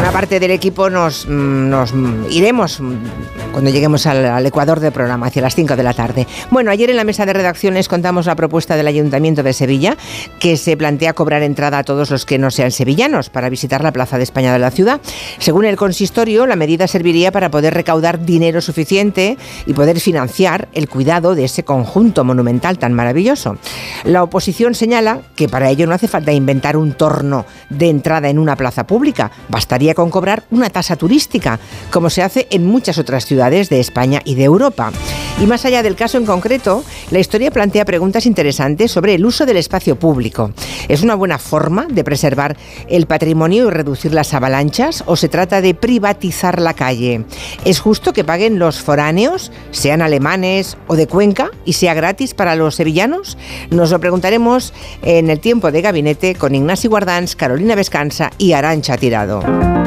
Una parte del equipo nos, mm, iremos cuando lleguemos al, Ecuador del programa, hacia las 5 de la tarde. Bueno, ayer en la mesa de redacciones contamos la propuesta del Ayuntamiento de Sevilla, que se plantea cobrar entrada a todos los que no sean sevillanos para visitar la Plaza de España de la ciudad. Según el consistorio, la medida serviría para poder recaudar dinero suficiente y poder financiar el cuidado de ese conjunto monumental tan maravilloso. La oposición señala que para ello no hace falta inventar un torno de entrada en una plaza pública, bastaría con cobrar una tasa turística, como se hace en muchas otras ciudades de España y de Europa. Y más allá del caso en concreto, la historia plantea preguntas interesantes sobre el uso del espacio público. ¿Es una buena forma de preservar el patrimonio y reducir las avalanchas o se trata de privatizar la calle? ¿Es justo que paguen los foráneos, sean alemanes o de Cuenca, y sea gratis para los sevillanos? Nos lo preguntaremos en el tiempo de gabinete con Ignacio Guardans, Carolina Vescanza y Arancha Tirado.